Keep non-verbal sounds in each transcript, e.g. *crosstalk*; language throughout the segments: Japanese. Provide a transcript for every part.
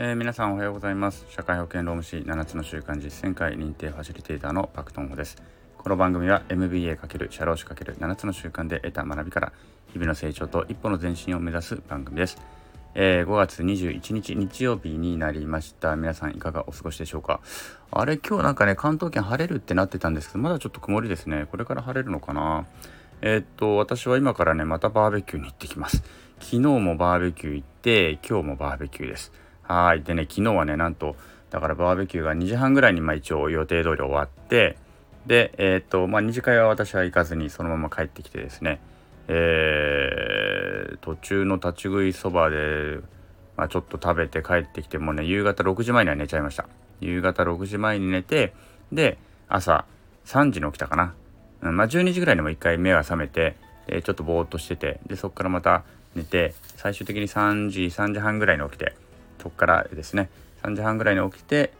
えー、皆さんおはようございます。社会保険労務士7つの習慣実践会認定ファシリテーターのパクトンホです。この番組は MBA× 社労士 ×7 つの習慣で得た学びから日々の成長と一歩の前進を目指す番組です、えー、5月21日日曜日になりました。皆さんいかがお過ごしでしょうか？あれ今日なんかね関東圏晴れるってなってたんですけどまだちょっと曇りですね。これから晴れるのかな？えー、っと私は今からねまたバーベキューに行ってきます。昨日もバーベキュー行って今日もバーベキューです。はい。でね、昨日はね、なんと、だからバーベキューが2時半ぐらいにまあ一応予定通り終わって、で、えー、っと、まあ2次会は私は行かずにそのまま帰ってきてですね、えー、途中の立ち食いそばで、まあ、ちょっと食べて帰ってきてもね、夕方6時前には寝ちゃいました。夕方6時前に寝て、で、朝3時に起きたかな。うん、まあ12時ぐらいにも一回目が覚めて、でちょっとぼーっとしてて、で、そっからまた寝て、最終的に3時、3時半ぐらいに起きて、そこからですね。3時半ぐらいに起きて、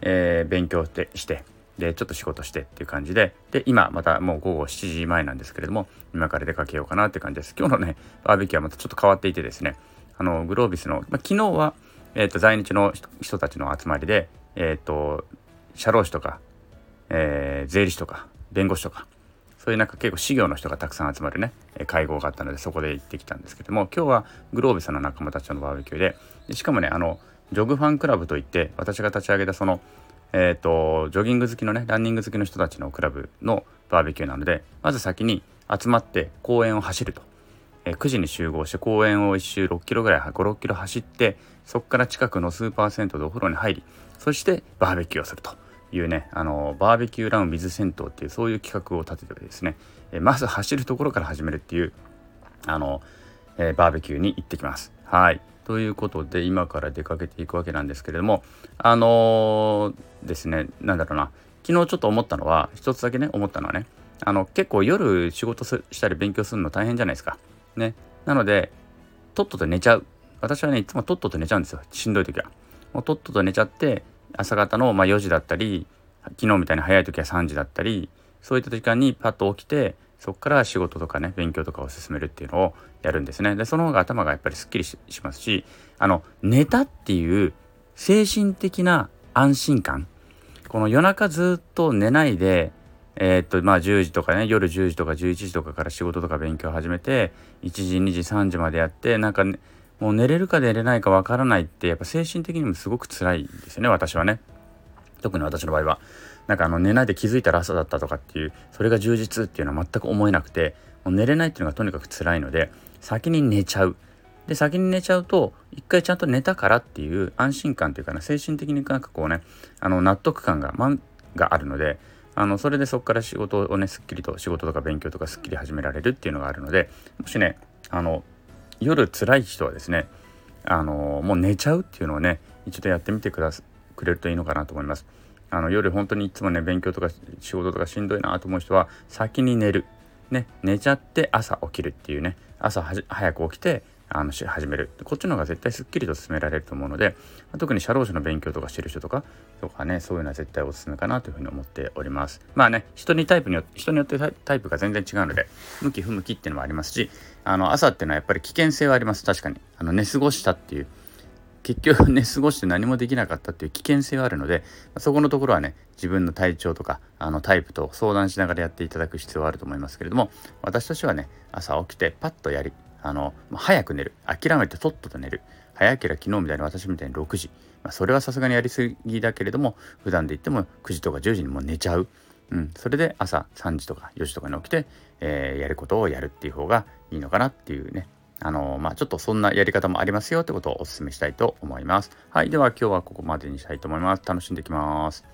えー、勉強してでちょっと仕事してっていう感じでで今またもう午後7時前なんですけれども今から出かけようかなって感じです。今日のねバーベキューはまたちょっと変わっていてですねあのグロービスの、まあ、昨日は、えーと、在日の人たちの集まりでえっ、ー、と社労士とか、えー、税理士とか弁護士とかそういうなんか結構事業の人がたくさん集まるね会合があったのでそこで行ってきたんですけども今日はグロービスの仲間たちのバーベキューでしかもねあのジョグファンクラブといって私が立ち上げたそのえっ、ー、とジョギング好きのねランニング好きの人たちのクラブのバーベキューなのでまず先に集まって公園を走ると、えー、9時に集合して公園を1周6キロぐらい56キロ走ってそこから近くのスーパー銭湯でお風呂に入りそしてバーベキューをすると。いうねあのバーベキューラウン水銭湯っていうそういう企画を立ててですね、え、まず走るところから始めるっていうあの、えバーベキューに行ってきます。はいということで今から出かけていくわけなんですけれどもあのー、ですね何だろうな昨日ちょっと思ったのは一つだけね思ったのはねあの結構夜仕事したり勉強するの大変じゃないですか。ね。なのでとっとと寝ちゃう。私はねいつもとっとと寝ちゃうんですよしんどい時は。もうとっとと寝ちゃって朝方のま4時だったり昨日みたいに早い時は3時だったりそういった時間にパッと起きてそこから仕事とかね勉強とかを進めるっていうのをやるんですね。でその方が頭がやっぱりすっきりしますしあの寝たっていう精神的な安心感この夜中ずっと寝ないでえー、っとまあ10時とかね夜10時とか11時とかから仕事とか勉強を始めて1時2時3時までやってなんか、ね、もう寝れるか寝れないかわからないってやっぱ精神的にもすごく辛いんですよね私はね。特に私の場合は。なんかあの寝ないで気づいたら朝だったとかっていうそれが充実っていうのは全く思えなくてもう寝れないっていうのがとにかく辛いので先に寝ちゃう。で先に寝ちゃうと一回ちゃんと寝たからっていう安心感というかな精神的になんかこうねあの納得感が,、ま、があるのであのそれでそこから仕事をねすっきりと仕事とか勉強とかすっきり始められるっていうのがあるのでもしねあの夜辛い人はですねあのもう寝ちゃうっていうのをね一度やってみてくだくれるといいのかなと思います。あの夜本当にいつもね勉強とか仕事とかしんどいなと思う人は先に寝る、ね、寝ちゃって朝起きるっていうね朝早く起きてあのし始める。こっちの方が絶対すっきりと進められると思うので特に社労士の勉強とかしてる人とかとかねそういうのは絶対おすすめかなというふうに思っております。まあね人にタイプによって人によってタイプが全然違うので向き不向きっていうのもありますしあの朝っていうのはやっぱり危険性はあります。確かに。あの寝過ごしたっていう結局 *laughs* 寝過ごして何もできなかったっていう危険性はあるのでそこのところはね自分の体調とかあのタイプと相談しながらやっていただく必要はあると思いますけれども私たちはね朝起きてパッとやりあのま早く寝る諦めてとっとと寝る早ければ昨日みたいに私みたいに6時、まあ、それはさすがにやりすぎだけれども普段で言っても9時とか10時にもう寝ちゃう、うん、それで朝3時とか4時とかに起きて、えー、やることをやるっていう方がいいのかなっていうねあのまあ、ちょっとそんなやり方もありますよってことをお勧めしたいと思います。はい。では今日はここまでにしたいと思います。楽しんできます。